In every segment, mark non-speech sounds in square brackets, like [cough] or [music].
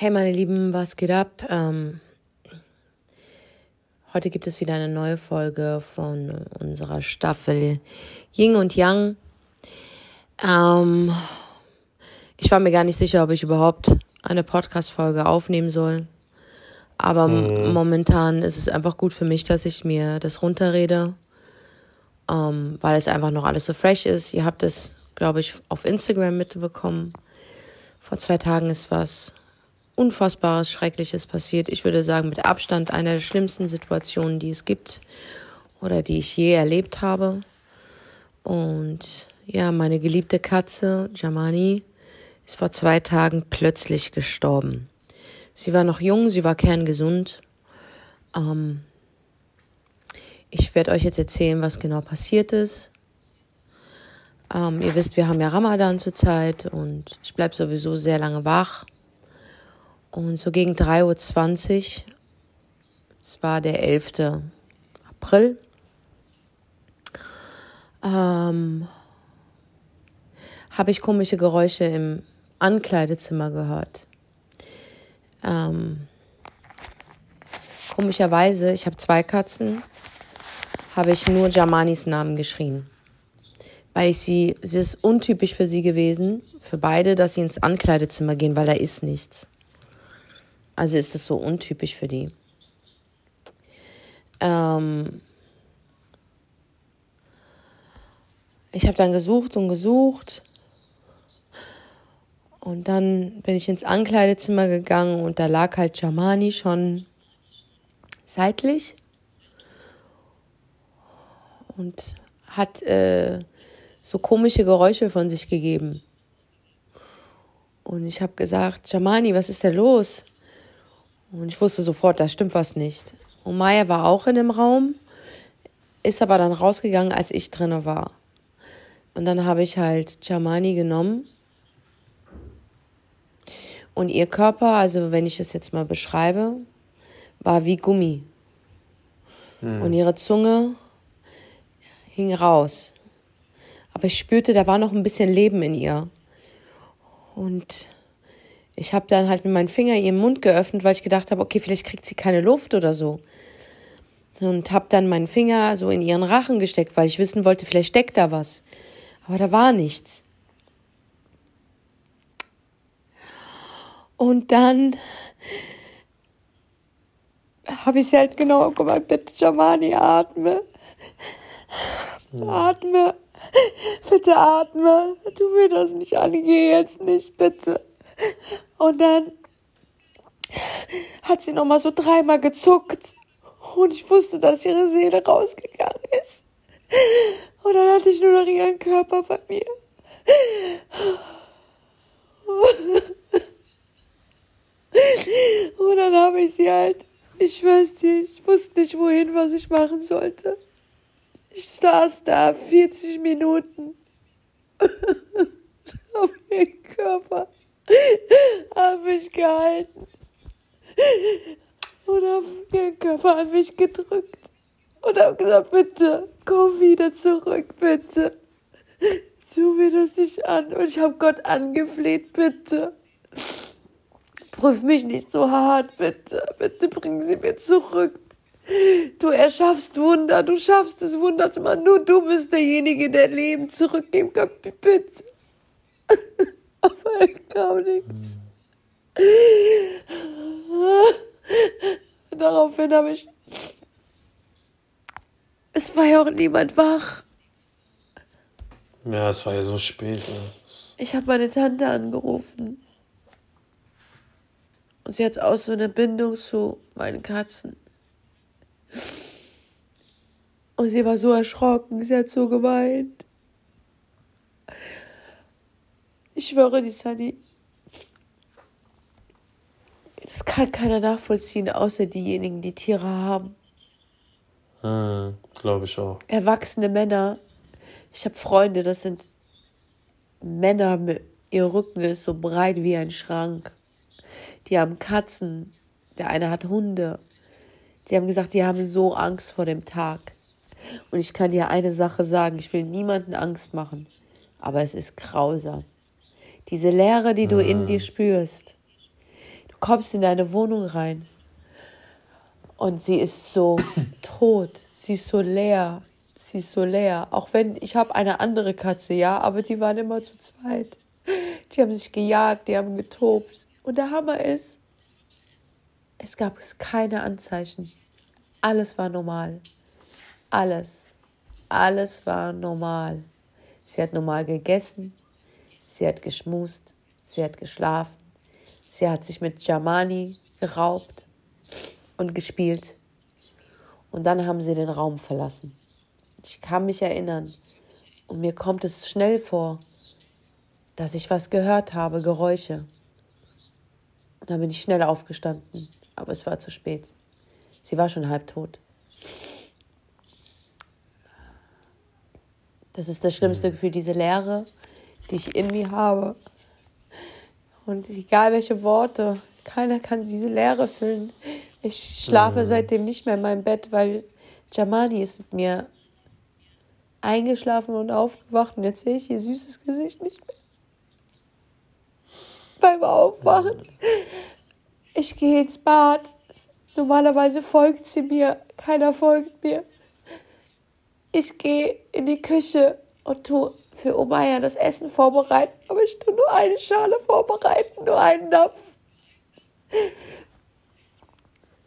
Hey meine Lieben, was geht ab? Ähm, heute gibt es wieder eine neue Folge von unserer Staffel Ying und Yang. Ähm, ich war mir gar nicht sicher, ob ich überhaupt eine Podcast-Folge aufnehmen soll. Aber mhm. momentan ist es einfach gut für mich, dass ich mir das runterrede, ähm, weil es einfach noch alles so fresh ist. Ihr habt es, glaube ich, auf Instagram mitbekommen. Vor zwei Tagen ist was Unfassbares, Schreckliches passiert. Ich würde sagen, mit Abstand einer der schlimmsten Situationen, die es gibt oder die ich je erlebt habe. Und ja, meine geliebte Katze, Jamani, ist vor zwei Tagen plötzlich gestorben. Sie war noch jung, sie war kerngesund. Ähm, ich werde euch jetzt erzählen, was genau passiert ist. Ähm, ihr wisst, wir haben ja Ramadan zurzeit und ich bleibe sowieso sehr lange wach. Und so gegen 3.20 Uhr, es war der 11. April, ähm, habe ich komische Geräusche im Ankleidezimmer gehört. Ähm, komischerweise, ich habe zwei Katzen, habe ich nur Jamanis Namen geschrien. Weil ich sie, es ist untypisch für sie gewesen, für beide, dass sie ins Ankleidezimmer gehen, weil da ist nichts. Also ist das so untypisch für die. Ähm ich habe dann gesucht und gesucht. Und dann bin ich ins Ankleidezimmer gegangen und da lag halt Jamani schon seitlich und hat äh, so komische Geräusche von sich gegeben. Und ich habe gesagt, Jamani, was ist denn los? Und ich wusste sofort, da stimmt was nicht. Und Maya war auch in dem Raum, ist aber dann rausgegangen, als ich drinne war. Und dann habe ich halt Jamani genommen. Und ihr Körper, also wenn ich es jetzt mal beschreibe, war wie Gummi. Hm. Und ihre Zunge hing raus. Aber ich spürte, da war noch ein bisschen Leben in ihr. Und ich habe dann halt mit meinem Finger ihren Mund geöffnet, weil ich gedacht habe, okay, vielleicht kriegt sie keine Luft oder so. Und habe dann meinen Finger so in ihren Rachen gesteckt, weil ich wissen wollte, vielleicht steckt da was. Aber da war nichts. Und dann habe ich sie halt genau gemeint, bitte Jamani, atme. Atme. Bitte atme. Tu mir das nicht an, geh jetzt nicht, bitte. Und dann hat sie nochmal so dreimal gezuckt. Und ich wusste, dass ihre Seele rausgegangen ist. Und dann hatte ich nur noch ihren Körper bei mir. Und dann habe ich sie halt, ich weiß nicht, ich wusste nicht wohin, was ich machen sollte. Ich saß da 40 Minuten [laughs] auf ihren Körper habe mich gehalten und habe den Körper an mich gedrückt und habe gesagt, bitte, komm wieder zurück, bitte. Tu mir das nicht an. Und ich habe Gott angefleht, bitte. Prüf mich nicht so hart, bitte. Bitte bringen Sie mir zurück. Du erschaffst Wunder, du schaffst es Wunder zu machen. Nur du bist derjenige, der Leben zurückgeben kann. Bitte. [laughs] Aber er kam nichts. Daraufhin habe ich. Es war ja auch niemand wach. Ja, es war ja so spät. Ja. Ich habe meine Tante angerufen. Und sie hat auch so eine Bindung zu meinen Katzen. Und sie war so erschrocken, sie hat so geweint. Ich schwöre, die Sunny. Das kann keiner nachvollziehen, außer diejenigen, die Tiere haben. Hm, Glaube ich auch. Erwachsene Männer. Ich habe Freunde, das sind Männer, ihr Rücken ist so breit wie ein Schrank. Die haben Katzen. Der eine hat Hunde. Die haben gesagt, die haben so Angst vor dem Tag. Und ich kann dir eine Sache sagen, ich will niemanden Angst machen, aber es ist grausam. Diese Leere, die du in dir spürst. Du kommst in deine Wohnung rein und sie ist so [coughs] tot, sie ist so leer, sie ist so leer. Auch wenn ich habe eine andere Katze, ja, aber die waren immer zu zweit. Die haben sich gejagt, die haben getobt. Und der Hammer ist, es gab keine Anzeichen. Alles war normal. Alles. Alles war normal. Sie hat normal gegessen, sie hat geschmust, sie hat geschlafen, sie hat sich mit Jamani geraubt und gespielt. Und dann haben sie den Raum verlassen. Ich kann mich erinnern. Und mir kommt es schnell vor, dass ich was gehört habe, Geräusche. Und dann bin ich schnell aufgestanden, aber es war zu spät. Sie war schon halb tot. Das ist das schlimmste Gefühl, diese Leere, die ich in mir habe. Und egal welche Worte, keiner kann diese Leere füllen. Ich schlafe seitdem nicht mehr in meinem Bett, weil Jamani ist mit mir eingeschlafen und aufgewacht und jetzt sehe ich ihr süßes Gesicht nicht mehr. Beim Aufwachen. Ich gehe ins Bad. Normalerweise folgt sie mir. Keiner folgt mir. Ich gehe in die Küche und tue für Omaya das Essen vorbereiten. Aber ich tue nur eine Schale vorbereiten, nur einen Napf.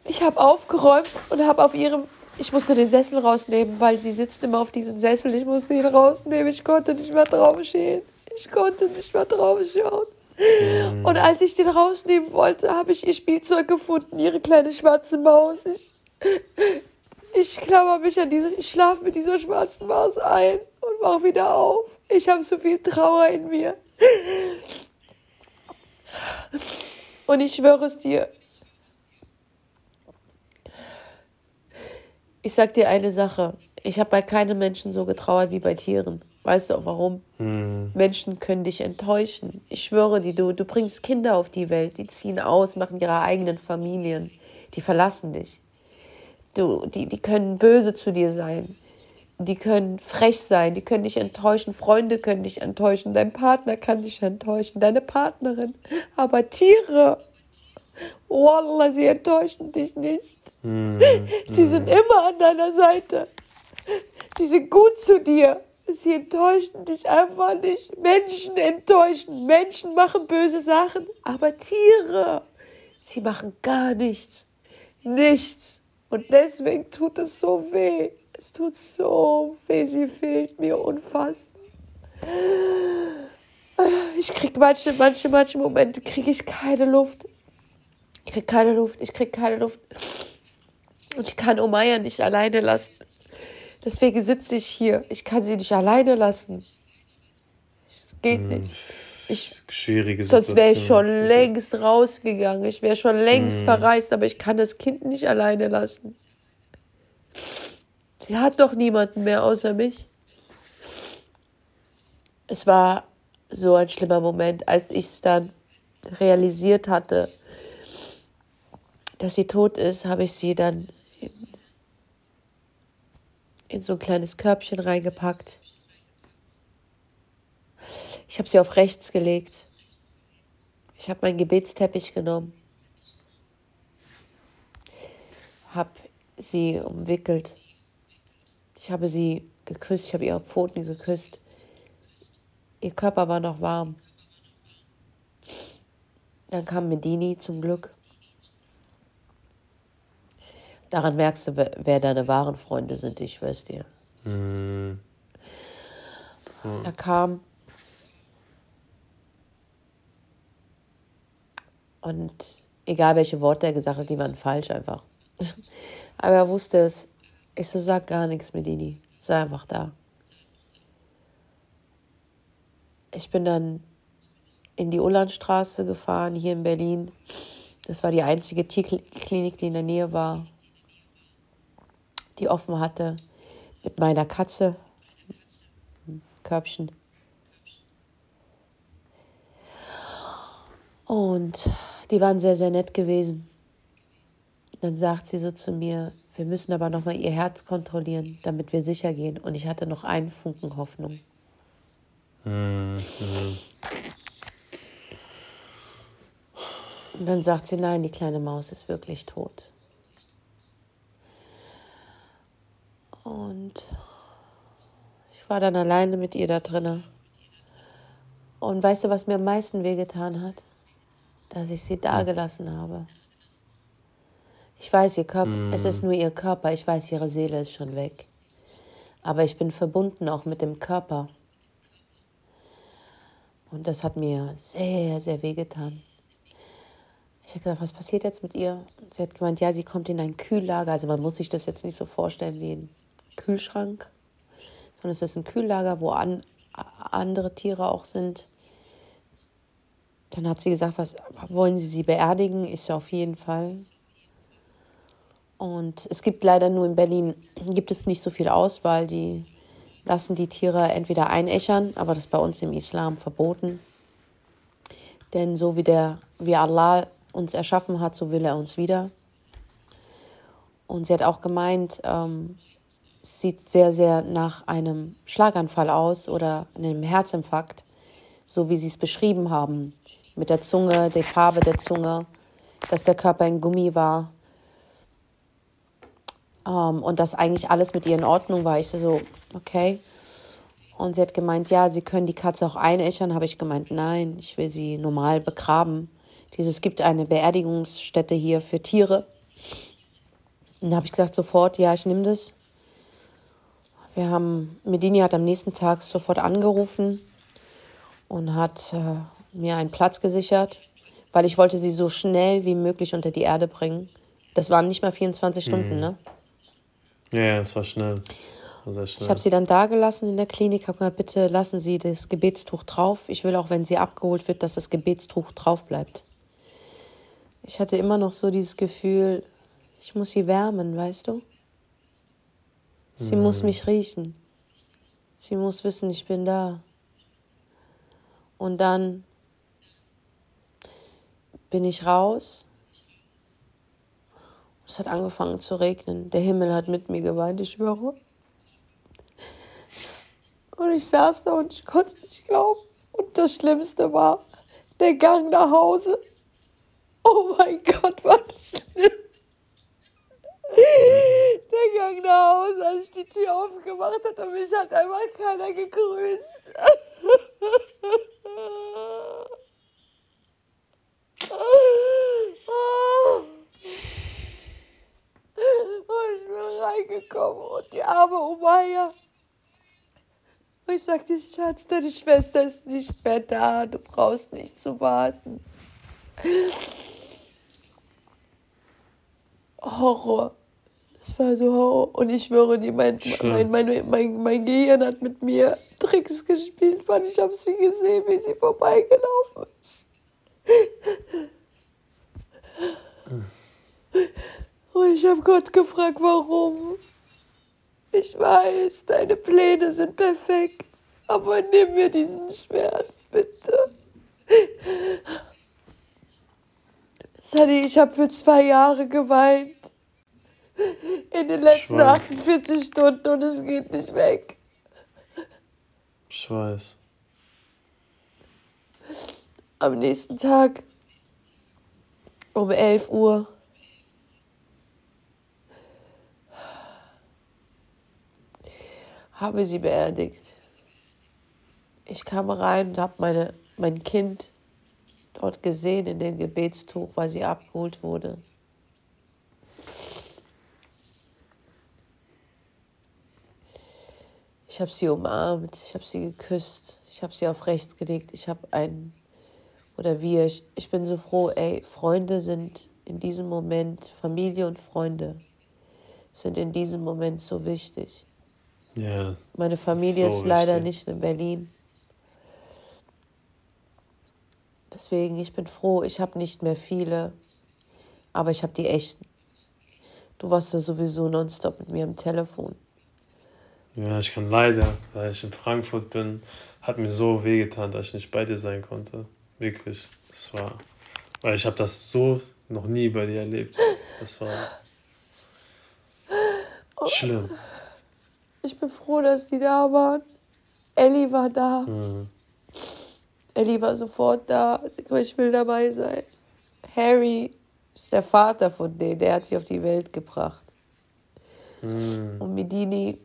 Ich habe aufgeräumt und habe auf ihrem ich musste den Sessel rausnehmen, weil sie sitzt immer auf diesem Sessel. Ich musste ihn rausnehmen. Ich konnte nicht mehr drauf stehen. Ich konnte nicht mehr drauf schauen. Mhm. Und als ich den rausnehmen wollte, habe ich ihr Spielzeug gefunden, ihre kleine schwarze Maus. Ich, ich klammer mich an diese, ich schlafe mit dieser schwarzen Maus ein und mache wieder auf. Ich habe so viel Trauer in mir. Und ich schwöre es dir, ich sag dir eine Sache. Ich habe bei keinem Menschen so getrauert wie bei Tieren. Weißt du auch warum? Hm. Menschen können dich enttäuschen. Ich schwöre dir, du, du bringst Kinder auf die Welt, die ziehen aus, machen ihre eigenen Familien, die verlassen dich. Du, die, die können böse zu dir sein. Die können frech sein, die können dich enttäuschen, Freunde können dich enttäuschen, dein Partner kann dich enttäuschen, deine Partnerin. Aber Tiere, Wallah, sie enttäuschen dich nicht. Mm, die sind immer an deiner Seite. Die sind gut zu dir. Sie enttäuschen dich einfach nicht. Menschen enttäuschen. Menschen machen böse Sachen. Aber Tiere, sie machen gar nichts. Nichts. Und deswegen tut es so weh. Es tut so weh. Sie fehlt mir unfassbar. Ich krieg manche, manche, manche Momente kriege ich keine Luft. Ich krieg keine Luft, ich krieg keine Luft. Und ich kann Omaya nicht alleine lassen. Deswegen sitze ich hier. Ich kann sie nicht alleine lassen. Es geht hm, nicht. Ich, Schwierige Situation. Sonst wäre ich schon längst rausgegangen. Ich wäre schon längst hm. verreist, aber ich kann das Kind nicht alleine lassen. Sie hat doch niemanden mehr außer mich. Es war so ein schlimmer Moment, als ich es dann realisiert hatte dass sie tot ist, habe ich sie dann in, in so ein kleines Körbchen reingepackt. Ich habe sie auf rechts gelegt. Ich habe meinen Gebetsteppich genommen, habe sie umwickelt. Ich habe sie geküsst, ich habe ihre Pfoten geküsst. Ihr Körper war noch warm. Dann kam Medini zum Glück. Daran merkst du, wer deine wahren Freunde sind, ich schwör's dir. Mhm. Mhm. Er kam und egal welche Worte er gesagt hat, die waren falsch einfach. [laughs] Aber er wusste es. Ich so, sag gar nichts, Medini. Sei einfach da. Ich bin dann in die Ullandstraße gefahren, hier in Berlin. Das war die einzige Tierklinik, die in der Nähe war die offen hatte, mit meiner Katze, Körbchen. Und die waren sehr, sehr nett gewesen. Dann sagt sie so zu mir, wir müssen aber nochmal ihr Herz kontrollieren, damit wir sicher gehen. Und ich hatte noch einen Funken Hoffnung. Mhm. Und dann sagt sie, nein, die kleine Maus ist wirklich tot. Und ich war dann alleine mit ihr da drinnen. Und weißt du, was mir am meisten wehgetan hat? Dass ich sie da gelassen habe. Ich weiß, ihr Körper, mm. es ist nur ihr Körper, ich weiß, ihre Seele ist schon weg. Aber ich bin verbunden auch mit dem Körper. Und das hat mir sehr, sehr wehgetan. Ich habe gesagt, was passiert jetzt mit ihr? Und sie hat gemeint, ja, sie kommt in ein Kühllager. Also man muss sich das jetzt nicht so vorstellen wie ein Kühlschrank, sondern es ist ein Kühllager, wo an, andere Tiere auch sind. Dann hat sie gesagt, was wollen Sie sie beerdigen? Ist ja auf jeden Fall. Und es gibt leider nur in Berlin, gibt es nicht so viel Auswahl. Die lassen die Tiere entweder einäschern, aber das ist bei uns im Islam verboten. Denn so wie, der, wie Allah uns erschaffen hat, so will er uns wieder. Und sie hat auch gemeint, ähm, es sieht sehr, sehr nach einem Schlaganfall aus oder einem Herzinfarkt, so wie sie es beschrieben haben. Mit der Zunge, der Farbe der Zunge, dass der Körper in Gummi war ähm, und dass eigentlich alles mit ihr in Ordnung war. Ich so, okay. Und sie hat gemeint, ja, sie können die Katze auch einäschern. Habe ich gemeint, nein, ich will sie normal begraben. Dieses, es gibt eine Beerdigungsstätte hier für Tiere. Und da habe ich gesagt, sofort, ja, ich nehme das. Wir haben, Medini hat am nächsten Tag sofort angerufen und hat äh, mir einen Platz gesichert, weil ich wollte sie so schnell wie möglich unter die Erde bringen. Das waren nicht mal 24 Stunden, mhm. ne? Ja, es war schnell. War schnell. Ich habe sie dann da gelassen in der Klinik, habe gesagt, bitte lassen Sie das Gebetstuch drauf. Ich will auch, wenn sie abgeholt wird, dass das Gebetstuch drauf bleibt. Ich hatte immer noch so dieses Gefühl, ich muss sie wärmen, weißt du? Sie mhm. muss mich riechen. Sie muss wissen, ich bin da. Und dann bin ich raus es hat angefangen zu regnen. Der Himmel hat mit mir geweint, ich schwöre. Und ich saß da und ich konnte nicht glauben. Und das Schlimmste war der Gang nach Hause. Oh mein Gott, war das schlimm. Der Gang nach Hause, als ich die Tür aufgemacht hatte, mich hat einmal keiner gegrüßt. oh. Und ich bin reingekommen und arme Umaya. Und ich sagte, Schatz, deine Schwester ist nicht mehr da, du brauchst nicht zu warten. Horror. Das war so Horror. Und ich schwöre dir, mein, mein, mein, mein, mein Gehirn hat mit mir Tricks gespielt, weil ich habe sie gesehen, wie sie vorbeigelaufen ist. Hm. Und ich habe Gott gefragt, warum. Ich weiß, deine Pläne sind perfekt, aber nimm mir diesen Schmerz, bitte. Sadi, ich habe für zwei Jahre geweint. In den letzten 48 Stunden und es geht nicht weg. Ich weiß. Am nächsten Tag um 11 Uhr habe sie beerdigt. Ich kam rein und habe meine, mein Kind dort gesehen in dem Gebetstuch, weil sie abgeholt wurde. Ich habe sie umarmt, ich habe sie geküsst, ich habe sie auf rechts gelegt, ich habe einen, oder wir, ich, ich bin so froh, ey, Freunde sind in diesem Moment, Familie und Freunde sind in diesem Moment so wichtig. Ja. Meine Familie ist, so ist leider wichtig. nicht in Berlin. Deswegen, ich bin froh, ich habe nicht mehr viele, aber ich habe die echten. Du warst ja sowieso nonstop mit mir am Telefon. Ja, ich kann leider, da ich in Frankfurt bin, hat mir so wehgetan, dass ich nicht bei dir sein konnte. Wirklich. Das war, weil ich habe das so noch nie bei dir erlebt. Das war [laughs] oh. schlimm. Ich bin froh, dass die da waren. Ellie war da. Mhm. Ellie war sofort da. Ich will dabei sein. Harry ist der Vater von denen, der hat sie auf die Welt gebracht. Hm. Und Medini,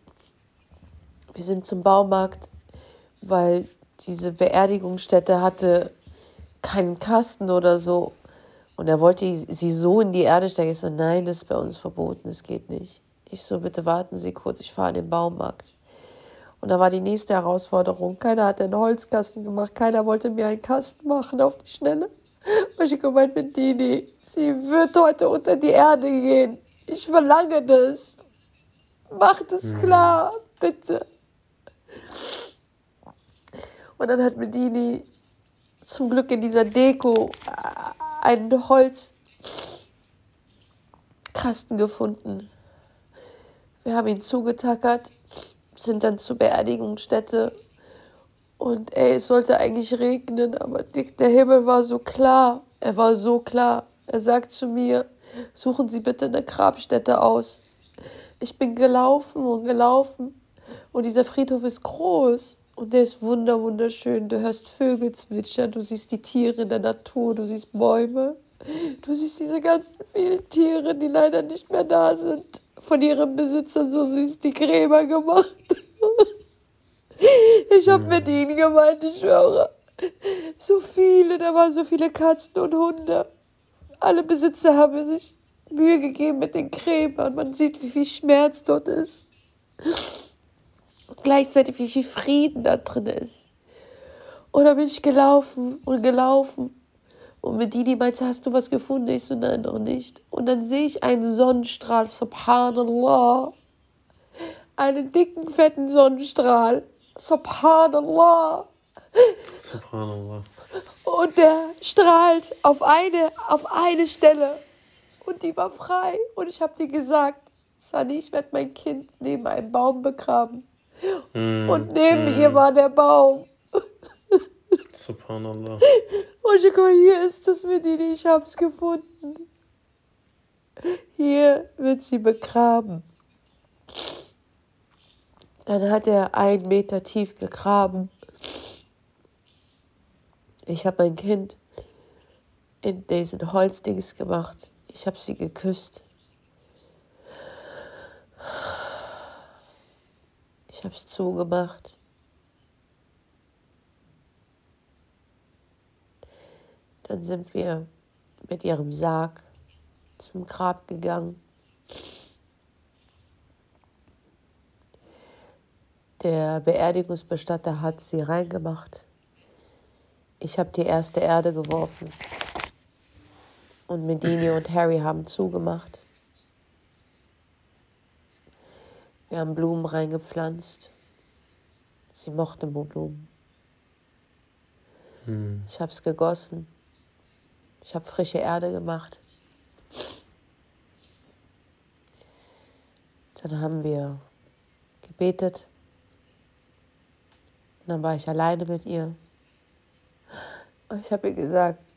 wir sind zum Baumarkt, weil diese Beerdigungsstätte hatte keinen Kasten oder so. Und er wollte sie so in die Erde stecken. Ich so, nein, das ist bei uns verboten, das geht nicht. Ich so, bitte warten Sie kurz, ich fahre in den Baumarkt. Und da war die nächste Herausforderung. Keiner hat einen Holzkasten gemacht, keiner wollte mir einen Kasten machen auf die Schnelle. Und ich gemeint mit Dini, sie wird heute unter die Erde gehen. Ich verlange das. Mach das klar, bitte. Und dann hat Medini zum Glück in dieser Deko äh, einen Holzkasten gefunden. Wir haben ihn zugetackert, sind dann zur Beerdigungsstätte. Und ey, es sollte eigentlich regnen, aber der Himmel war so klar. Er war so klar. Er sagt zu mir, suchen Sie bitte eine Grabstätte aus. Ich bin gelaufen und gelaufen. Und dieser Friedhof ist groß. Und der ist wunder, wunderschön. Du hörst Vögel zwitschern, du siehst die Tiere in der Natur, du siehst Bäume. Du siehst diese ganzen vielen Tiere, die leider nicht mehr da sind. Von ihren Besitzern so süß die Gräber gemacht. [laughs] Ich hab mit ihnen gemeint, ich schwöre. So viele, da waren so viele Katzen und Hunde. Alle Besitzer haben sich Mühe gegeben mit den Gräbern. Man sieht, wie viel Schmerz dort ist. Und gleichzeitig, wie viel Frieden da drin ist. Und da bin ich gelaufen und gelaufen. Und mit Didi meinte, hast du was gefunden? Ich so, nein, noch nicht. Und dann sehe ich einen Sonnenstrahl, subhanallah. Einen dicken, fetten Sonnenstrahl. Subhanallah. Subhanallah. Und der strahlt auf eine, auf eine Stelle. Und die war frei. Und ich habe dir gesagt, Sunny, ich werde mein Kind neben einem Baum begraben. Mm, Und neben mm. ihr war der Baum. Subhanallah. Und ich guck, hier ist das Medini, ich hab's gefunden. Hier wird sie begraben. Dann hat er einen Meter tief gegraben. Ich habe mein Kind in diesen Holzdings gemacht. Ich habe sie geküsst. Ich habe es zugemacht. Dann sind wir mit ihrem Sarg zum Grab gegangen. Der Beerdigungsbestatter hat sie reingemacht. Ich habe die erste Erde geworfen. Und Medini und Harry haben zugemacht. Wir haben Blumen reingepflanzt. Sie mochte Blumen. Hm. Ich habe es gegossen. Ich habe frische Erde gemacht. Dann haben wir gebetet. Und dann war ich alleine mit ihr. Und ich habe ihr gesagt,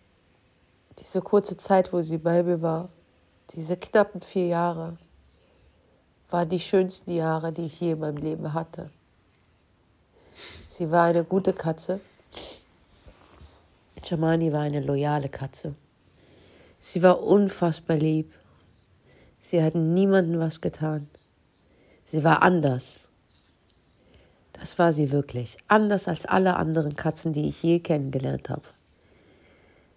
diese kurze Zeit, wo sie bei mir war, diese knappen vier Jahre, waren die schönsten Jahre, die ich je in meinem Leben hatte. Sie war eine gute Katze. Jamani war eine loyale Katze. Sie war unfassbar lieb. Sie hat niemandem was getan. Sie war anders. Das war sie wirklich. Anders als alle anderen Katzen, die ich je kennengelernt habe.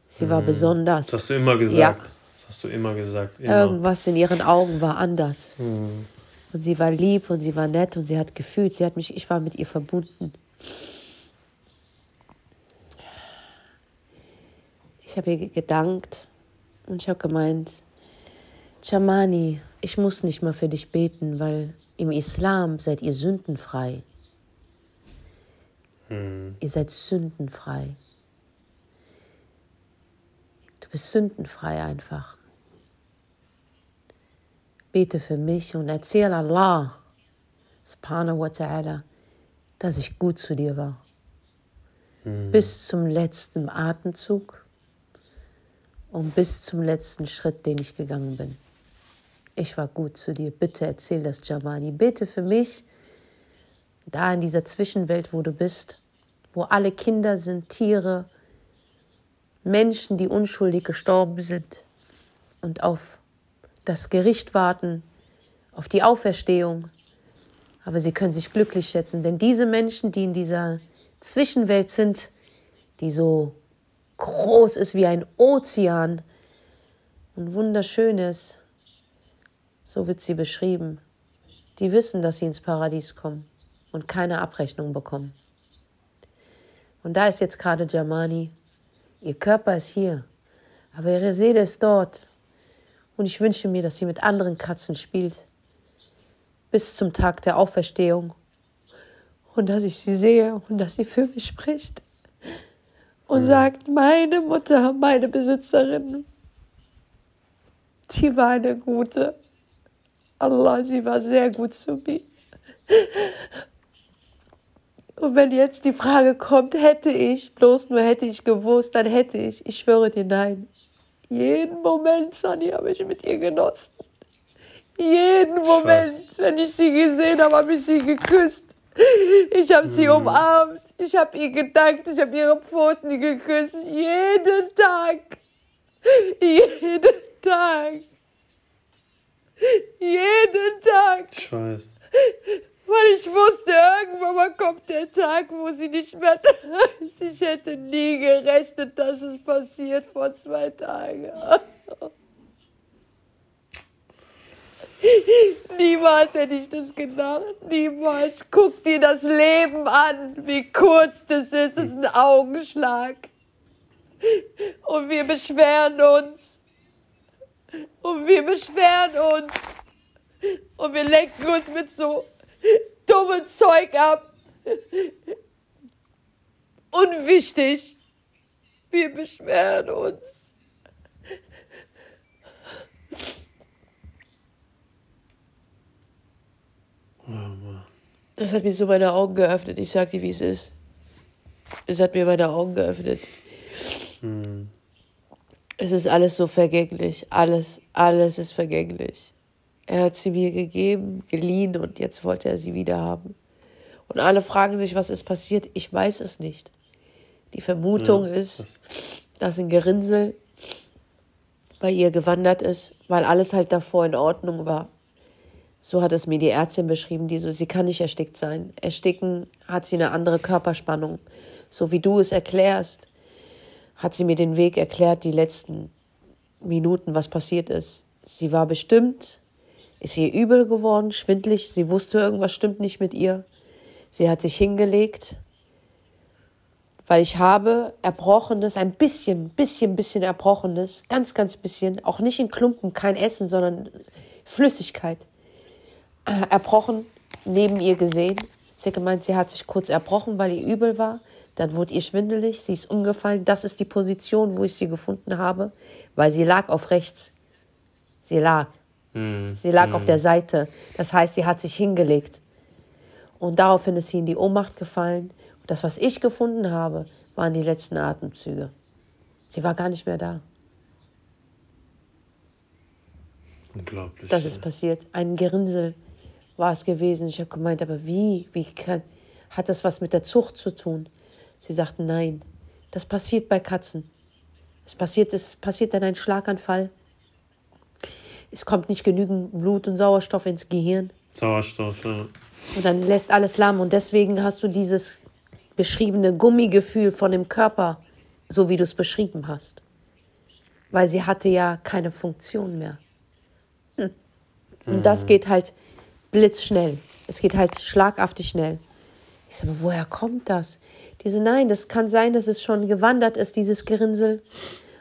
Sie war besonders. Das hast du immer gesagt. Ja. Das hast du immer gesagt. Immer. Irgendwas in ihren Augen war anders. Hm. Und sie war lieb und sie war nett und sie hat gefühlt, sie hat mich, ich war mit ihr verbunden. Ich habe ihr gedankt und ich habe gemeint, Jamani, ich muss nicht mal für dich beten, weil im Islam seid ihr sündenfrei. Hm. Ihr seid sündenfrei. Du bist sündenfrei einfach. Bete für mich und erzähl Allah, subhanahu wa ta'ala, dass ich gut zu dir war. Hm. Bis zum letzten Atemzug und bis zum letzten Schritt, den ich gegangen bin. Ich war gut zu dir. Bitte erzähl das, Jamani. Bete für mich, da in dieser Zwischenwelt, wo du bist, wo alle Kinder sind, Tiere, Menschen, die unschuldig gestorben sind und auf das Gericht warten, auf die Auferstehung. Aber sie können sich glücklich schätzen, denn diese Menschen, die in dieser Zwischenwelt sind, die so groß ist wie ein Ozean und wunderschön ist, so wird sie beschrieben, die wissen, dass sie ins Paradies kommen und keine Abrechnung bekommen. Und da ist jetzt gerade Germani. Ihr Körper ist hier, aber ihre Seele ist dort. Und ich wünsche mir, dass sie mit anderen Katzen spielt. Bis zum Tag der Auferstehung. Und dass ich sie sehe und dass sie für mich spricht. Und sagt, meine Mutter, meine Besitzerin, sie war eine gute. Allah, sie war sehr gut zu mir. Und wenn jetzt die Frage kommt, hätte ich, bloß nur hätte ich gewusst, dann hätte ich, ich schwöre dir nein. Jeden Moment, Sonny, habe ich mit ihr genossen. Jeden Moment, wenn ich sie gesehen habe, habe ich sie geküsst. Ich habe sie mhm. umarmt. Ich habe ihr gedankt. Ich habe ihre Pfoten geküsst. Jeden Tag. Jeden Tag. Jeden Tag. Ich weiß. Weil ich wusste, irgendwann mal kommt der Tag, wo sie nicht mehr da ist. Ich hätte nie gerechnet, dass es passiert vor zwei Tagen. [laughs] Niemals hätte ich das gedacht. Niemals. Guck dir das Leben an, wie kurz das ist. Das ist ein Augenschlag. Und wir beschweren uns. Und wir beschweren uns. Und wir lenken uns mit so dumme Zeug ab. Unwichtig. Wir beschweren uns. Das hat mir so meine Augen geöffnet. Ich sag dir, wie es ist. Es hat mir meine Augen geöffnet. Hm. Es ist alles so vergänglich. Alles, alles ist vergänglich. Er hat sie mir gegeben, geliehen und jetzt wollte er sie wieder haben. Und alle fragen sich, was ist passiert. Ich weiß es nicht. Die Vermutung ja, ist, dass ein Gerinnsel bei ihr gewandert ist, weil alles halt davor in Ordnung war. So hat es mir die Ärztin beschrieben, die so, sie kann nicht erstickt sein. Ersticken hat sie eine andere Körperspannung. So wie du es erklärst, hat sie mir den Weg erklärt, die letzten Minuten, was passiert ist. Sie war bestimmt ist ihr übel geworden, schwindlig. Sie wusste, irgendwas stimmt nicht mit ihr. Sie hat sich hingelegt, weil ich habe Erbrochenes, ein bisschen, bisschen, bisschen Erbrochenes, ganz, ganz bisschen, auch nicht in Klumpen, kein Essen, sondern Flüssigkeit, äh, erbrochen, neben ihr gesehen. Sie hat gemeint, sie hat sich kurz erbrochen, weil ihr übel war. Dann wurde ihr schwindelig, sie ist umgefallen. Das ist die Position, wo ich sie gefunden habe, weil sie lag auf rechts. Sie lag. Mhm. Sie lag mhm. auf der Seite. Das heißt, sie hat sich hingelegt. Und daraufhin ist sie in die Ohnmacht gefallen. Und das, was ich gefunden habe, waren die letzten Atemzüge. Sie war gar nicht mehr da. Unglaublich. Das ist passiert. Ein Gerinnsel war es gewesen. Ich habe gemeint, aber wie? Wie kann, hat das was mit der Zucht zu tun? Sie sagten, nein, das passiert bei Katzen. Es passiert, es passiert dann ein Schlaganfall es kommt nicht genügend Blut und Sauerstoff ins Gehirn. Sauerstoff, ja. Und dann lässt alles lahm. Und deswegen hast du dieses beschriebene Gummigefühl von dem Körper, so wie du es beschrieben hast. Weil sie hatte ja keine Funktion mehr. Hm. Und das geht halt blitzschnell. Es geht halt schlagartig schnell. Ich sage, woher kommt das? Diese, nein, das kann sein, dass es schon gewandert ist, dieses Gerinnsel.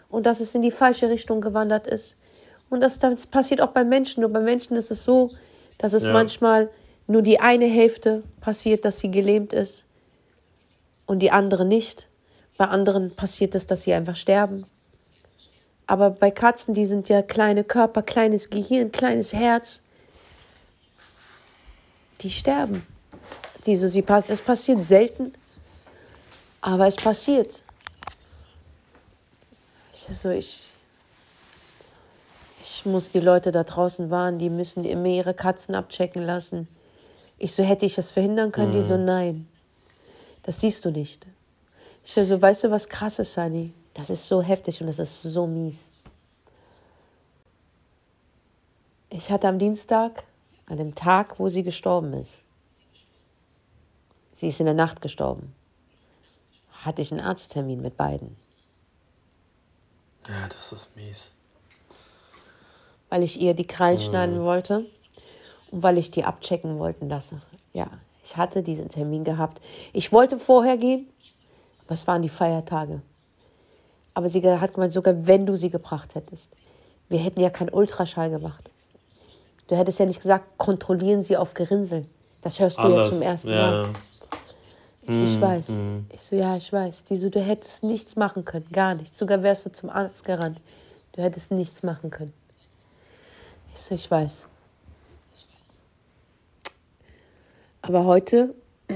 Und dass es in die falsche Richtung gewandert ist. Und das, das passiert auch bei Menschen. Nur bei Menschen ist es so, dass es ja. manchmal nur die eine Hälfte passiert, dass sie gelähmt ist und die andere nicht. Bei anderen passiert es, dass sie einfach sterben. Aber bei Katzen, die sind ja kleine Körper, kleines Gehirn, kleines Herz, die sterben. Die so, sie, es passiert selten, aber es passiert. Ich, also ich, ich muss die Leute da draußen warnen, die müssen immer ihre Katzen abchecken lassen. Ich so, hätte ich das verhindern können? Mhm. Die so, nein. Das siehst du nicht. Ich so, weißt du, was krass ist, Sani? Das ist so heftig und das ist so mies. Ich hatte am Dienstag, an dem Tag, wo sie gestorben ist, sie ist in der Nacht gestorben, hatte ich einen Arzttermin mit beiden. Ja, das ist mies. Weil ich ihr die Krallen schneiden wollte und weil ich die abchecken wollten lasse. Ja, ich hatte diesen Termin gehabt. Ich wollte vorher gehen, aber es waren die Feiertage. Aber sie hat gemeint, sogar wenn du sie gebracht hättest. Wir hätten ja keinen Ultraschall gemacht. Du hättest ja nicht gesagt, kontrollieren Sie auf Gerinnsel. Das hörst du Anders, ja zum ersten ja. Mal. Ich, so, ich weiß. Mm. Ich so, ja, ich weiß. Die so, du hättest nichts machen können, gar nichts. Sogar wärst du zum Arzt gerannt. Du hättest nichts machen können. Ich so, ich weiß. Aber heute [clears throat]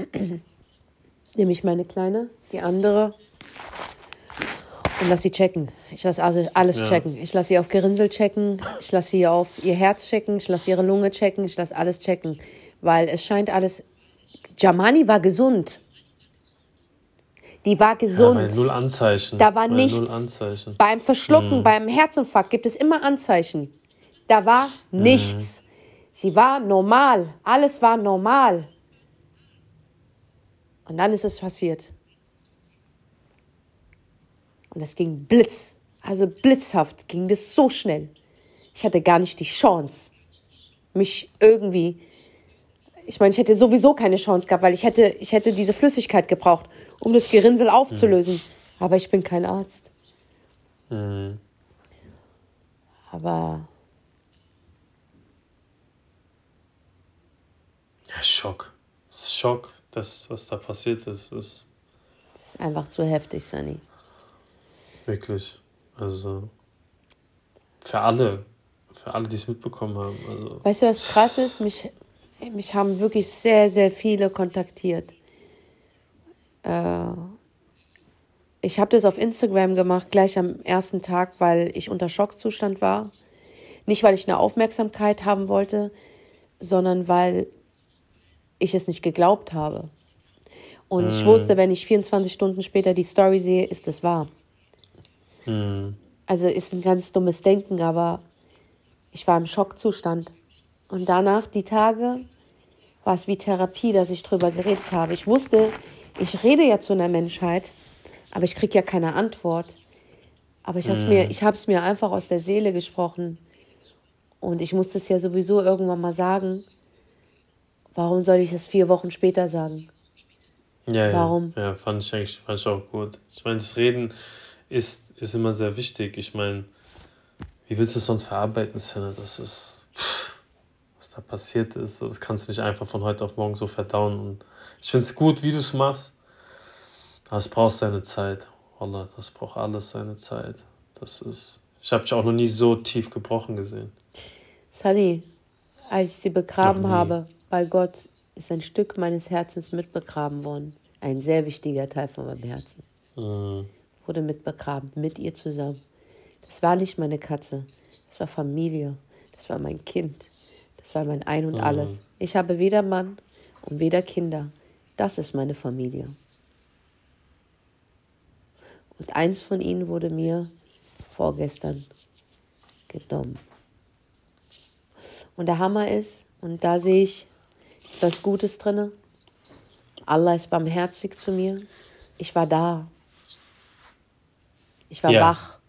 nehme ich meine Kleine, die andere, und lass sie checken. Ich lasse also alles ja. checken. Ich lasse sie auf Gerinnsel checken, ich lasse sie auf ihr Herz checken, ich lasse ihre Lunge checken, ich lasse alles checken. Weil es scheint alles. Jamani war gesund. Die war gesund. Ja, null Anzeichen. Da war nichts. Null Anzeichen. Beim Verschlucken, mhm. beim Herzinfarkt gibt es immer Anzeichen. Da war mhm. nichts. Sie war normal. Alles war normal. Und dann ist es passiert. Und es ging blitz. Also blitzhaft ging das so schnell. Ich hatte gar nicht die Chance, mich irgendwie ich meine, ich hätte sowieso keine Chance gehabt, weil ich hätte, ich hätte diese Flüssigkeit gebraucht, um das Gerinnsel aufzulösen. Mhm. Aber ich bin kein Arzt. Mhm. Aber. Ja, Schock. Schock, das, was da passiert ist. ist das ist einfach zu heftig, Sunny. Wirklich. Also. Für alle. Für alle, die es mitbekommen haben. Also. Weißt du, was krass ist? Mich, mich haben wirklich sehr, sehr viele kontaktiert. Äh, ich habe das auf Instagram gemacht, gleich am ersten Tag, weil ich unter Schockzustand war. Nicht, weil ich eine Aufmerksamkeit haben wollte, sondern weil ich es nicht geglaubt habe. Und mm. ich mhm. wusste, wenn ich 24 Stunden später die Story sehe, ist es wahr. Mm. Also ist ein ganz dummes Denken, aber ich war im Schockzustand. Und danach, die Tage, war es wie Therapie, dass ich drüber geredet habe. Ich wusste, ich rede ja zu einer Menschheit, aber ich kriege ja keine Antwort. Aber ich habe es mir, mir einfach aus der Seele gesprochen. Und ich musste es ja sowieso irgendwann mal sagen. Warum soll ich es vier Wochen später sagen? Ja, Warum? Ja, ja fand ich eigentlich fand ich auch gut. Ich meine, das Reden ist, ist immer sehr wichtig. Ich meine, wie willst du es sonst verarbeiten, Sinne? Das ist, was da passiert ist. Das kannst du nicht einfach von heute auf morgen so verdauen. Und ich finde es gut, wie du es machst. Aber es braucht seine Zeit. Wallah, das braucht alles seine Zeit. Das ist. Ich habe dich auch noch nie so tief gebrochen gesehen. Sally, als ich sie begraben habe, bei Gott, ist ein Stück meines Herzens mitbegraben worden. Ein sehr wichtiger Teil von meinem Herzen. Mhm. Wurde mitbegraben, mit ihr zusammen. Das war nicht meine Katze, das war Familie, das war mein Kind, das war mein Ein und mhm. alles. Ich habe weder Mann und weder Kinder. Das ist meine Familie. Und eins von ihnen wurde mir vorgestern genommen. Und der Hammer ist, und da sehe ich was Gutes drin. Allah ist barmherzig zu mir. Ich war da. Ich war ja. wach.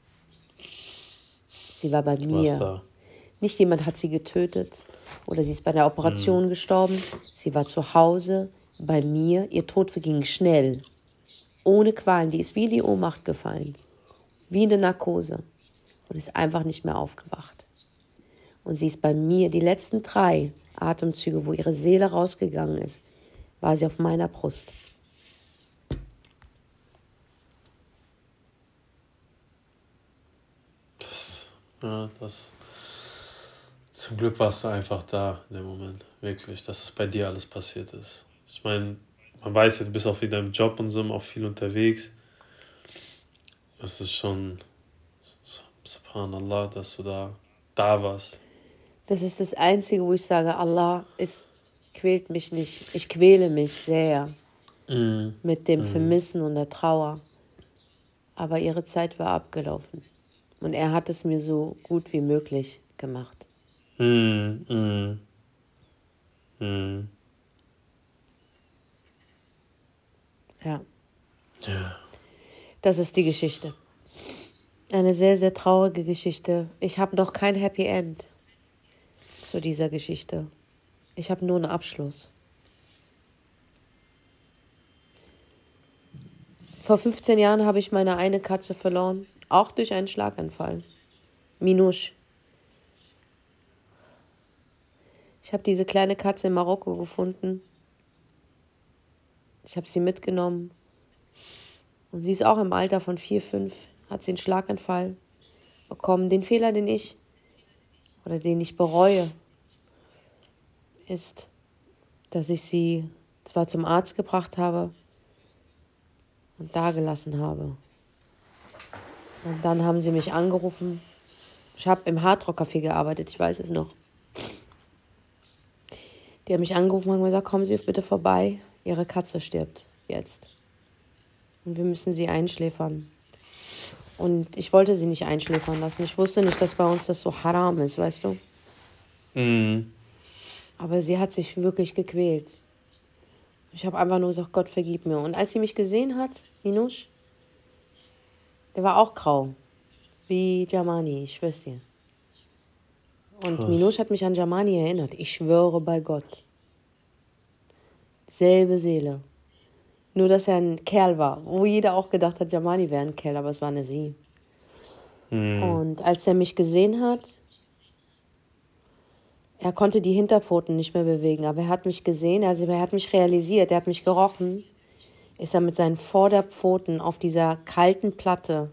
Sie war bei mir. Nicht jemand hat sie getötet oder sie ist bei der Operation mhm. gestorben. Sie war zu Hause bei mir. Ihr Tod verging schnell. Ohne Qualen. Die ist wie in die Ohnmacht gefallen. Wie in eine Narkose. Und ist einfach nicht mehr aufgewacht. Und sie ist bei mir. Die letzten drei Atemzüge, wo ihre Seele rausgegangen ist, war sie auf meiner Brust. Das, ja, das. Zum Glück warst du einfach da in dem Moment, wirklich, dass es bei dir alles passiert ist. Ich meine, man weiß ja, du bist auch wieder im Job und so, auch viel unterwegs. Das ist schon, subhanallah, dass du da, da warst. Das ist das Einzige, wo ich sage, Allah ist, quält mich nicht. Ich quäle mich sehr mm. mit dem mm. Vermissen und der Trauer. aber ihre Zeit war abgelaufen. Und er hat es mir so gut wie möglich gemacht. Mm, mm. Mm. Ja. Ja. Das ist die Geschichte. Eine sehr, sehr traurige Geschichte. Ich habe noch kein Happy End zu dieser Geschichte. Ich habe nur einen Abschluss. Vor 15 Jahren habe ich meine eine Katze verloren, auch durch einen Schlaganfall. Minusch. Ich habe diese kleine Katze in Marokko gefunden. Ich habe sie mitgenommen. Und sie ist auch im Alter von vier, fünf, hat sie einen Schlaganfall bekommen. Den Fehler, den ich oder den ich bereue, ist, dass ich sie zwar zum Arzt gebracht habe und da gelassen habe. Und dann haben sie mich angerufen. Ich habe im Hardrock Café gearbeitet, ich weiß es noch. Die haben mich angerufen und gesagt, kommen Sie bitte vorbei, Ihre Katze stirbt jetzt. Und wir müssen sie einschläfern. Und ich wollte sie nicht einschläfern lassen. Ich wusste nicht, dass bei uns das so haram ist, weißt du? Mm. Aber sie hat sich wirklich gequält. Ich habe einfach nur gesagt, Gott vergib mir. Und als sie mich gesehen hat, Minusch, der war auch grau. Wie Jamani, ich schwör's dir. Und Krass. Minusch hat mich an Jamani erinnert. Ich schwöre bei Gott. Selbe Seele. Nur, dass er ein Kerl war. Wo jeder auch gedacht hat, Jamani wäre ein Kerl, aber es war eine sie. Mm. Und als er mich gesehen hat, er konnte die Hinterpfoten nicht mehr bewegen, aber er hat mich gesehen, also er hat mich realisiert, er hat mich gerochen, ist er mit seinen Vorderpfoten auf dieser kalten Platte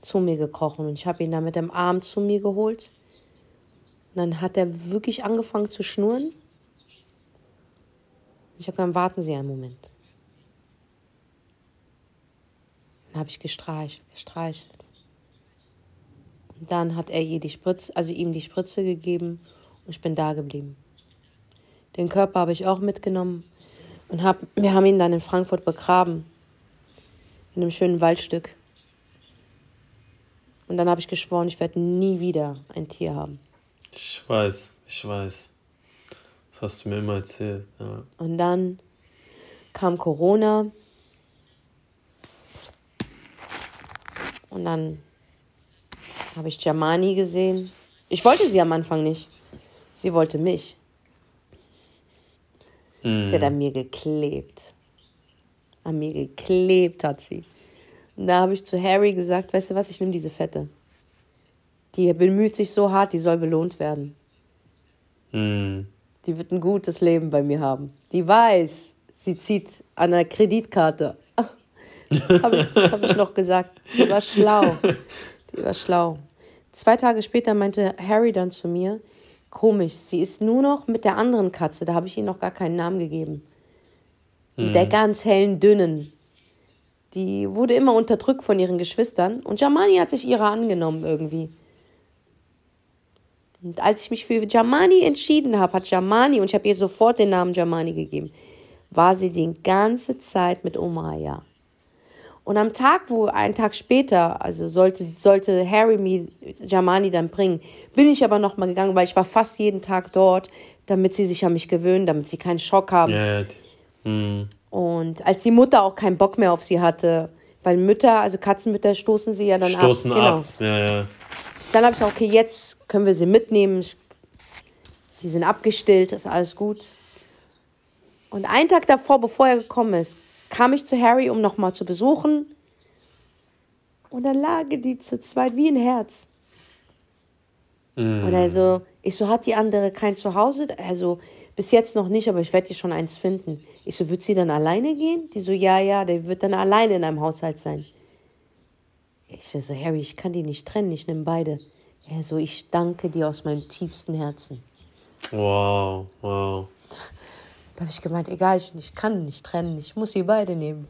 zu mir gekrochen. Und ich habe ihn dann mit dem Arm zu mir geholt. Und dann hat er wirklich angefangen zu schnurren. Ich habe gesagt, warten Sie einen Moment. Dann habe ich gestreichelt, gestreichelt. Und dann hat er ihr die Spritze, also ihm die Spritze gegeben und ich bin da geblieben. Den Körper habe ich auch mitgenommen und hab, wir haben ihn dann in Frankfurt begraben. In einem schönen Waldstück. Und dann habe ich geschworen, ich werde nie wieder ein Tier haben. Ich weiß, ich weiß. Das hast du mir immer erzählt. Ja. Und dann kam Corona. Und dann habe ich Jamani gesehen. Ich wollte sie am Anfang nicht. Sie wollte mich. Sie hat Mm. an mir geklebt. An mir geklebt hat sie. Und da habe ich zu Harry gesagt, weißt du was, ich nehme diese Fette. Die bemüht sich so hart, die soll belohnt werden. Mm. Die wird ein gutes Leben bei mir haben. Die weiß, sie zieht an der Kreditkarte. [laughs] Das habe ich, hab ich noch gesagt. Die war schlau. Die war schlau. Zwei Tage später meinte Harry dann zu mir, komisch, sie ist nur noch mit der anderen Katze, da habe ich ihr noch gar keinen Namen gegeben. Mit der ganz hellen, dünnen. Die wurde immer unterdrückt von ihren Geschwistern und Jamani hat sich ihrer angenommen irgendwie. Und als ich mich für Jamani entschieden habe, hat Jamani, und ich habe ihr sofort den Namen Jamani gegeben, war sie die ganze Zeit mit Omaya. Und am Tag, wo ein Tag später, also sollte, sollte Harry mir Jamani dann bringen, bin ich aber nochmal gegangen, weil ich war fast jeden Tag dort, damit sie sich an mich gewöhnen, damit sie keinen Schock haben. Die, mm. Und als die Mutter auch keinen Bock mehr auf sie hatte, weil Mütter, also Katzenmütter stoßen sie ja dann Stoßen ab. Genau. ab. Ja, ja. Dann habe ich gesagt, okay, jetzt können wir sie mitnehmen. Die sind abgestillt, ist alles gut. Und einen Tag davor, bevor er gekommen ist, kam ich zu Harry, um nochmal zu besuchen. Und dann lagen die zu zweit wie ein Herz. Mm. Und also, ich so, hat die andere kein Zuhause? Also, bis jetzt noch nicht, aber ich werde dir schon eins finden. Ich so, wird sie dann alleine gehen? Die so, ja, ja, der wird dann alleine in einem Haushalt sein. Ich so, Harry, ich kann die nicht trennen, ich nehme beide. Er so, ich danke dir aus meinem tiefsten Herzen. Wow, wow. Da habe ich gemeint, egal, ich, ich kann nicht trennen, ich muss sie beide nehmen.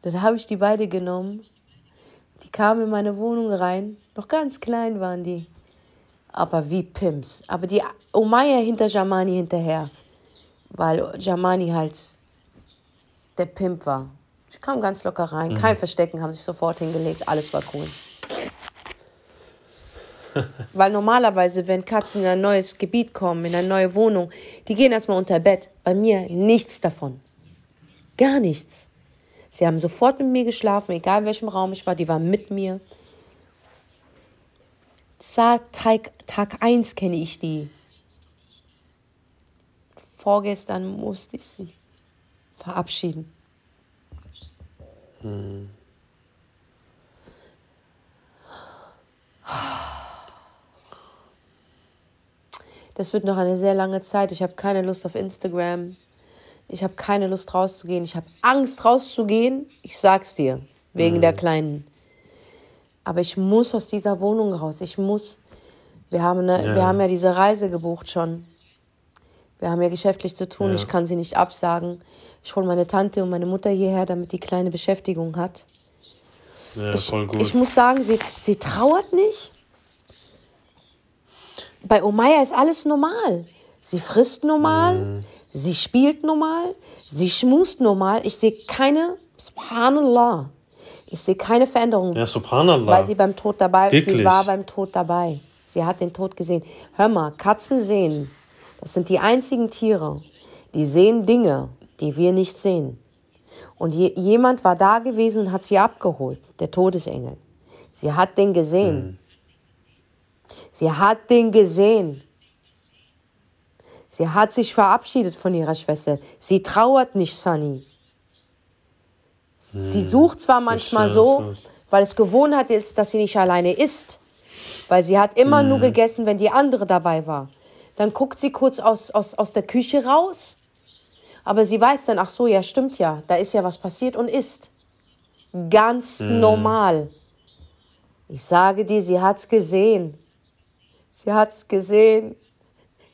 Dann habe ich die beide genommen. Die kamen in meine Wohnung rein. Noch ganz klein waren die. Aber wie Pimps. Aber die Omaya hinter Jamani hinterher. Weil Jamani halt der Pimp war. Ich kam ganz locker rein. Mhm. Kein Verstecken, haben sich sofort hingelegt. Alles war cool. [laughs] Weil normalerweise, wenn Katzen in ein neues Gebiet kommen, in eine neue Wohnung, die gehen erstmal unter Bett. Bei mir nichts davon. Gar nichts. Sie haben sofort mit mir geschlafen, egal in welchem Raum ich war, die waren mit mir. Seit Tag, Tag 1 kenne ich die. Vorgestern musste ich sie verabschieden. Hm. [sighs] [sighs] Das wird noch eine sehr lange Zeit. Ich habe keine Lust auf Instagram. Ich habe keine Lust rauszugehen. Ich habe Angst rauszugehen. Ich sag's dir, wegen mhm. der Kleinen. Aber ich muss aus dieser Wohnung raus. Ich muss. Wir haben, eine, ja. wir haben ja diese Reise gebucht schon. Wir haben ja geschäftlich zu tun. Ja. Ich kann sie nicht absagen. Ich hole meine Tante und meine Mutter hierher, damit die Kleine Beschäftigung hat. Ja, ich, voll gut. Ich muss sagen, sie, sie trauert nicht. Bei Omaya ist alles normal. Sie frisst normal, mhm. sie spielt normal, sie schmust normal. Ich sehe keine, subhanallah, ich sehe keine Veränderung. Ja, subhanallah. Weil sie beim Tod dabei, Wirklich? sie war beim Tod dabei. Sie hat den Tod gesehen. Hör mal, Katzen sehen. Das sind die einzigen Tiere, die sehen Dinge, die wir nicht sehen. Und je, jemand war da gewesen und hat sie abgeholt, der Todesengel. Sie hat den gesehen. Mhm. Sie hat den gesehen. Sie hat sich verabschiedet von ihrer Schwester. Sie trauert nicht, Sunny. Sie hm. sucht zwar manchmal so, weil es Gewohnheit ist, dass sie nicht alleine isst. Weil sie hat immer hm. nur gegessen, wenn die andere dabei war. Dann guckt sie kurz aus, aus, aus der Küche raus. Aber sie weiß dann, ach so, ja, stimmt ja, da ist ja was passiert und isst. Ganz hm. normal. Ich sage dir, sie hat's gesehen. Sie hat's gesehen.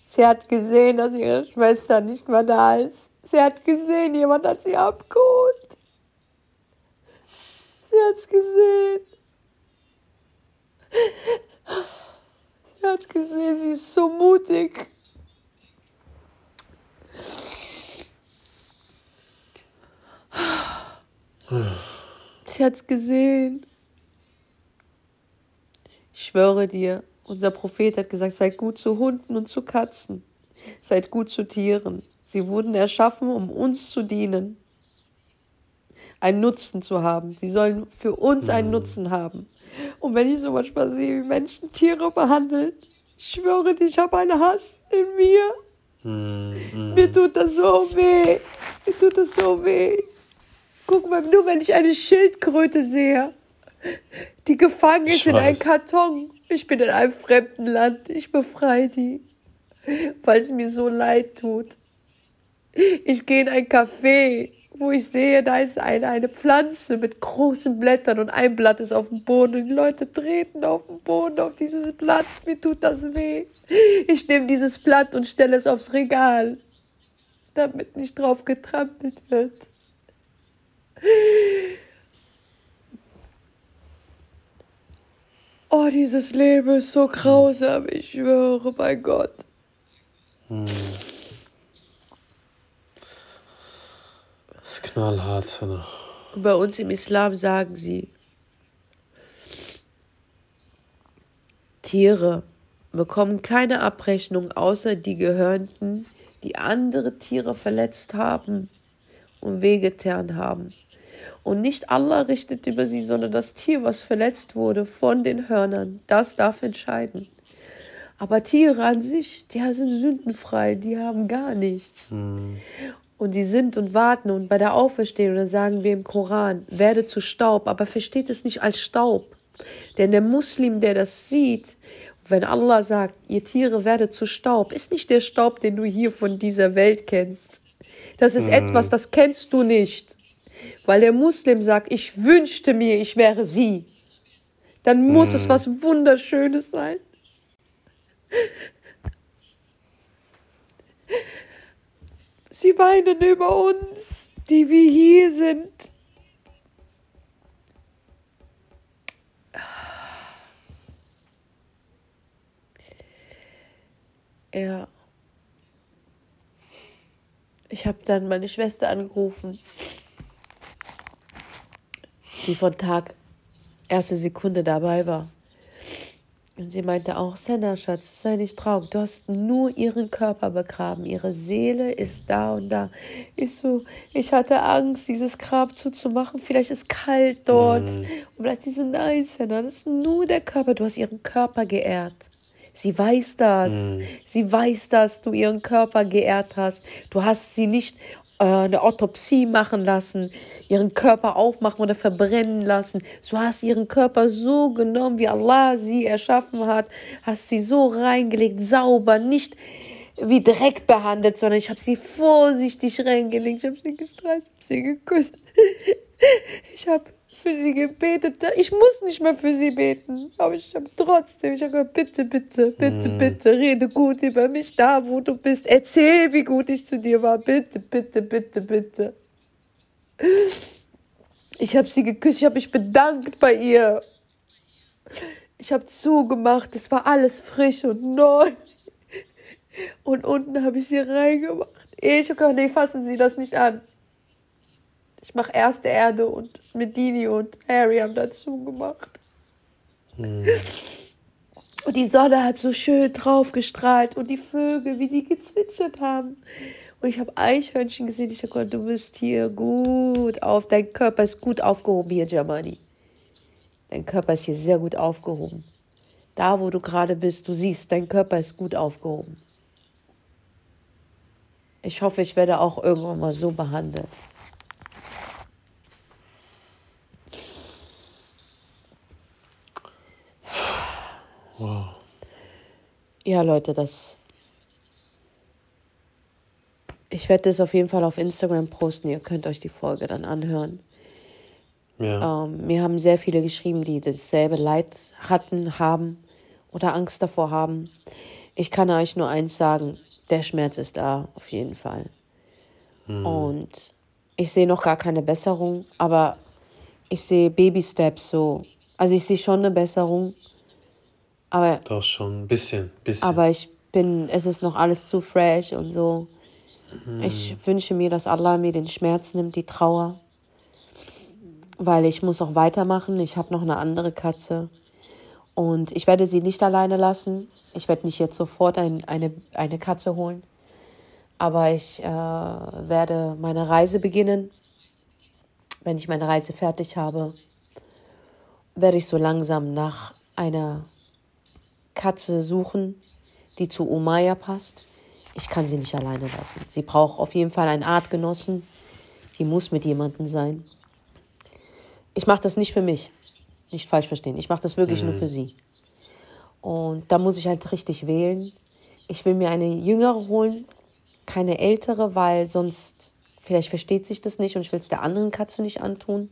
Sie hat gesehen, dass ihre Schwester nicht mehr da ist. Sie hat gesehen, jemand hat sie abgeholt. Sie hat's gesehen. Sie hat's gesehen, sie ist so mutig. Sie hat's gesehen. Ich schwöre dir, unser Prophet hat gesagt, seid gut zu Hunden und zu Katzen, seid gut zu Tieren. Sie wurden erschaffen, um uns zu dienen, einen Nutzen zu haben. Sie sollen für uns einen mhm. Nutzen haben. Und wenn ich so manchmal sehe, wie Menschen Tiere behandeln, ich schwöre dir, ich habe einen Hass in mir. Mhm. Mir tut das so weh. Mir tut das so weh. Guck mal, nur wenn ich eine Schildkröte sehe, die gefangen ist in einem Karton ich bin in einem fremden Land. Ich befreie die, weil es mir so leid tut. Ich gehe in ein Café, wo ich sehe, da ist eine, eine Pflanze mit großen Blättern und ein Blatt ist auf dem Boden und die Leute treten auf den Boden, auf dieses Blatt. Mir tut das weh. Ich nehme dieses Blatt und stelle es aufs Regal, damit nicht drauf getrampelt wird. Oh, dieses Leben ist so grausam, ich schwöre bei Gott. Hm. Das ist knallhart, Hanna. Bei uns im Islam sagen sie, Tiere bekommen keine Abrechnung außer die Gehörnten, die andere Tiere verletzt haben und wehgetan haben. Und nicht Allah richtet über sie, sondern das Tier, was verletzt wurde von den Hörnern. Das darf entscheiden. Aber Tiere an sich, die sind sündenfrei, die haben gar nichts. Mhm. Und die sind und warten und bei der Auferstehung, dann sagen wir im Koran, werde zu Staub, aber versteht es nicht als Staub. Denn der Muslim, der das sieht, wenn Allah sagt, ihr Tiere werde zu Staub, ist nicht der Staub, den du hier von dieser Welt kennst. Das ist mhm. etwas, das kennst du nicht weil der Muslim sagt, ich wünschte mir, ich wäre sie, dann muss mm. es was Wunderschönes sein. Sie weinen über uns, die wir hier sind. Ja. Ich habe dann meine Schwester angerufen die von Tag erste Sekunde dabei war. Und sie meinte auch, Senna, Schatz, sei nicht traurig. Du hast nur ihren Körper begraben. Ihre Seele ist da und da. Ich so, ich hatte Angst, dieses Grab zuzumachen. Vielleicht ist kalt dort. Mhm. Und vielleicht sie so, nein, Senna, das ist nur der Körper. Du hast ihren Körper geehrt. Sie weiß das. Mhm. Sie weiß, dass du ihren Körper geehrt hast. Du hast sie nicht eine Autopsie machen lassen, ihren Körper aufmachen oder verbrennen lassen. Du hast ihren Körper so genommen, wie Allah sie erschaffen hat, hast sie so reingelegt, sauber, nicht wie Dreck behandelt, sondern ich habe sie vorsichtig reingelegt, ich habe sie gestreichelt, sie geküsst. [laughs] Ich habe für sie gebetet. Ich muss nicht mehr für sie beten. Aber ich habe trotzdem, ich habe gesagt, bitte, bitte, bitte, mhm. bitte, rede gut über mich da, wo du bist. Erzähl, wie gut ich zu dir war. Bitte, bitte, bitte, bitte. Ich habe sie geküsst, ich habe mich bedankt bei ihr. Ich habe zugemacht, es war alles frisch und neu. Und unten habe ich sie reingemacht. Ich habe gesagt, nee, fassen Sie das nicht an. Ich mache erste Erde und Medini und Harry haben dazu gemacht. Hm. Und die Sonne hat so schön drauf gestrahlt und die Vögel, wie die gezwitschert haben. Und ich habe Eichhörnchen gesehen. Ich dachte, du bist hier gut auf. Dein Körper ist gut aufgehoben hier, Germani. Dein Körper ist hier sehr gut aufgehoben. Da, wo du gerade bist, du siehst, dein Körper ist gut aufgehoben. Ich hoffe, ich werde auch irgendwann mal so behandelt. Ja, Leute, das. Ich werde das auf jeden Fall auf Instagram posten. Ihr könnt euch die Folge dann anhören. Ja. Ähm, mir haben sehr viele geschrieben, die dasselbe Leid hatten, haben oder Angst davor haben. Ich kann euch nur eins sagen: der Schmerz ist da, auf jeden Fall. Hm. Und ich sehe noch gar keine Besserung, aber ich sehe Baby-Steps so. Also ich sehe schon eine Besserung. Aber. Doch schon, ein bisschen, bisschen. Aber ich bin, es ist noch alles zu fresh und so. Mhm. Ich wünsche mir, dass Allah mir den Schmerz nimmt, die Trauer. Weil ich muss auch weitermachen. Ich habe noch eine andere Katze. Und ich werde sie nicht alleine lassen. Ich werde nicht jetzt sofort ein, eine, eine Katze holen. Aber ich äh, werde meine Reise beginnen. Wenn ich meine Reise fertig habe, werde ich so langsam nach einer Katze suchen, die zu Umaya passt. Ich kann sie nicht alleine lassen. Sie braucht auf jeden Fall einen Artgenossen. Die muss mit jemandem sein. Ich mache das nicht für mich. Nicht falsch verstehen. Ich mache das wirklich mhm. nur für sie. Und da muss ich halt richtig wählen. Ich will mir eine jüngere holen, keine ältere, weil sonst vielleicht versteht sich das nicht und ich will es der anderen Katze nicht antun.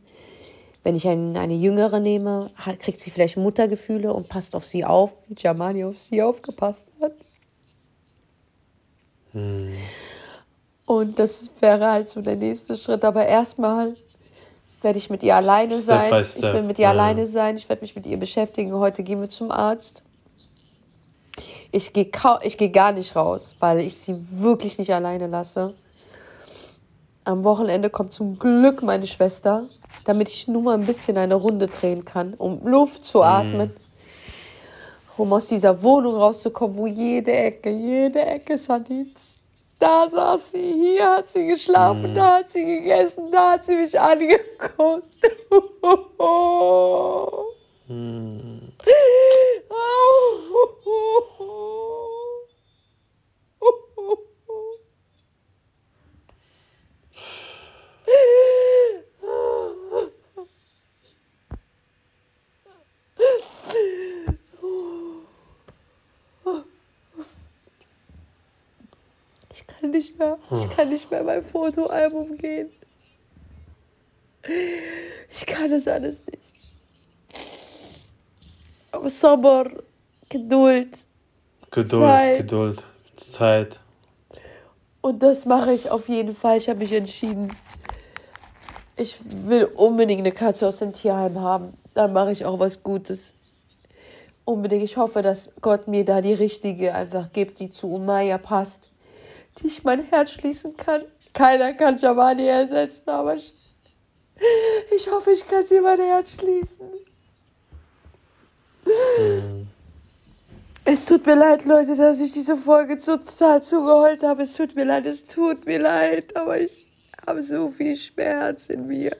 Wenn ich ein, eine Jüngere nehme, kriegt sie vielleicht Muttergefühle und passt auf sie auf, wie Jamani auf sie aufgepasst hat. Hm. Und das wäre halt so der nächste Schritt. Aber erstmal werde ich mit ihr alleine Step sein. Ich will mit ihr ja. alleine sein. Ich werde mich mit ihr beschäftigen. Heute gehen wir zum Arzt. Ich gehe ich geh gar nicht raus, weil ich sie wirklich nicht alleine lasse. Am Wochenende kommt zum Glück meine Schwester damit ich nur mal ein bisschen eine Runde drehen kann, um Luft zu mhm. atmen. Mm. Um aus dieser Wohnung rauszukommen, wo jede Ecke, jede Ecke Sanitz. Da saß sie, hier hat sie geschlafen, mm. da hat sie gegessen, da hat sie mich angeguckt. [laughs] mm. Nicht mehr. Ich hm. kann nicht mehr in mein Fotoalbum gehen. Ich kann das alles nicht. Aber Sabber, Geduld. Geduld, Zeit. Geduld, Zeit. Und das mache ich auf jeden Fall. Ich habe mich entschieden. Ich will unbedingt eine Katze aus dem Tierheim haben. Dann mache ich auch was Gutes. Unbedingt. Ich hoffe, dass Gott mir da die richtige einfach gibt, die zu Umaya passt die ich mein Herz schließen kann. Keiner kann Giovanni ersetzen, aber Ich hoffe, ich kann sie mein Herz schließen. Es tut mir leid, Leute, dass ich diese Folge total zugeheult habe. Es tut mir leid, es tut mir leid, aber ich habe so viel Schmerz in mir.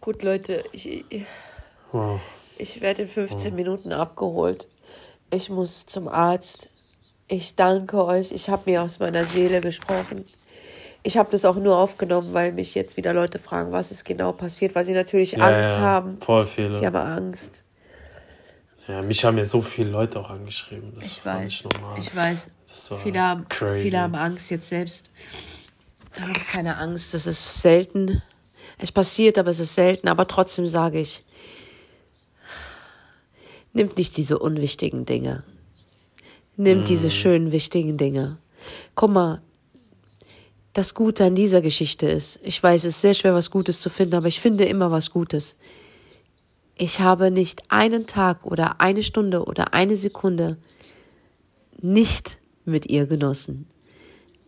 Gut, Leute, ich, ich werde in 15 Minuten abgeholt. Ich muss zum Arzt. Ich danke euch. Ich habe mir aus meiner Seele gesprochen. Ich habe das auch nur aufgenommen, weil mich jetzt wieder Leute fragen, was ist genau passiert, weil sie natürlich Ja, Angst ja, haben. voll viele. Ich habe Angst. Ja, mich haben ja so viele Leute auch angeschrieben. Das Ich war weiß. nicht normal. Ich weiß. Viele haben, viele haben Angst jetzt selbst. Haben keine Angst. Das ist selten. Es passiert, aber es ist selten. Aber trotzdem sage ich, nimmt nicht diese unwichtigen Dinge. Nimmt diese schönen, wichtigen Dinge. Guck mal, das Gute an dieser Geschichte ist, ich weiß, es ist sehr schwer, was Gutes zu finden, aber ich finde immer was Gutes. Ich habe nicht einen Tag oder eine Stunde oder eine Sekunde nicht mit ihr genossen.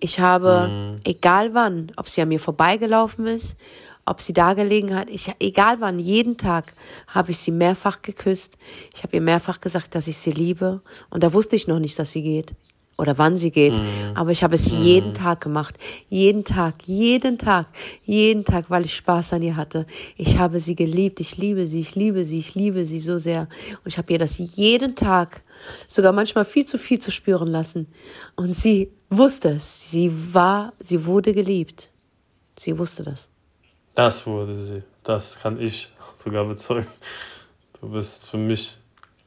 Ich habe, egal wann, ob sie an mir vorbeigelaufen ist, ob sie da gelegen hat, ich, egal wann, jeden Tag habe ich sie mehrfach geküsst. Ich habe ihr mehrfach gesagt, dass ich sie liebe. Und da wusste ich noch nicht, dass sie geht oder wann sie geht. Aber ich habe es jeden Tag gemacht. Jeden Tag, jeden Tag, jeden Tag, weil ich Spaß an ihr hatte. Ich habe sie geliebt. Ich liebe sie, ich liebe sie, ich liebe sie so sehr. Und ich habe ihr das jeden Tag, sogar manchmal viel zu viel zu spüren lassen. Und sie wusste es. Sie war, sie wurde geliebt. Sie wusste das. Das wurde sie. Das kann ich sogar bezeugen. Du bist für mich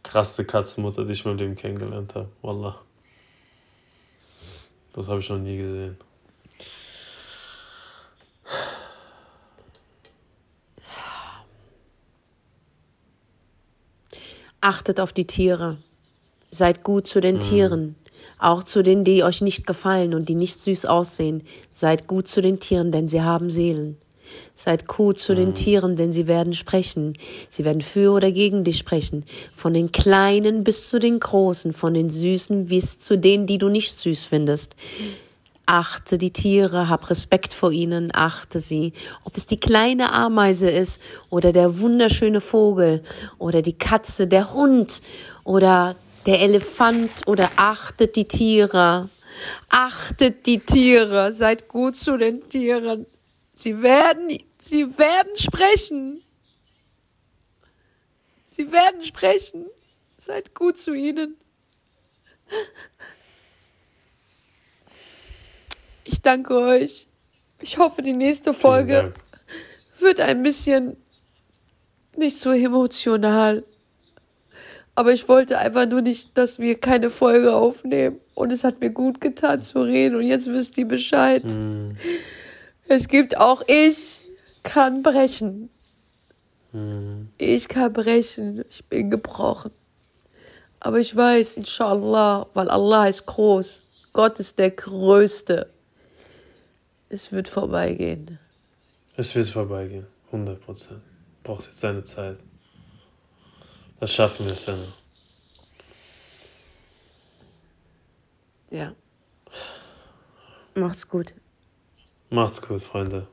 krasse Katzenmutter, die ich in meinem Leben kennengelernt habe. Wallah. Das habe ich noch nie gesehen. Achtet auf die Tiere. Seid gut zu den Tieren. Auch zu denen, die euch nicht gefallen und die nicht süß aussehen. Seid gut zu den Tieren, denn sie haben Seelen. Seid gut zu den Tieren, denn sie werden sprechen. Sie werden für oder gegen dich sprechen. Von den Kleinen bis zu den Großen, von den Süßen bis zu denen, die du nicht süß findest. Achte die Tiere, hab Respekt vor ihnen, achte sie. Ob es die kleine Ameise ist oder der wunderschöne Vogel oder die Katze, der Hund oder der Elefant oder achtet die Tiere. Achtet die Tiere, seid gut zu den Tieren. Sie werden, sie werden sprechen. Sie werden sprechen. Seid gut zu ihnen. Ich danke euch. Ich hoffe, die nächste Folge wird ein bisschen nicht so emotional. Aber ich wollte einfach nur nicht, dass wir keine Folge aufnehmen. Und es hat mir gut getan zu reden. Und jetzt wisst ihr Bescheid. Mhm. Es gibt auch ich kann brechen. Mhm. Ich kann brechen. Ich bin gebrochen. Aber ich weiß, inshallah, weil Allah ist groß. Gott ist der Größte. Es wird vorbeigehen. Es wird vorbeigehen. 100 Prozent. Braucht jetzt seine Zeit. Das schaffen wir, Senna. Ja. Macht's gut. Macht's gut, Freunde.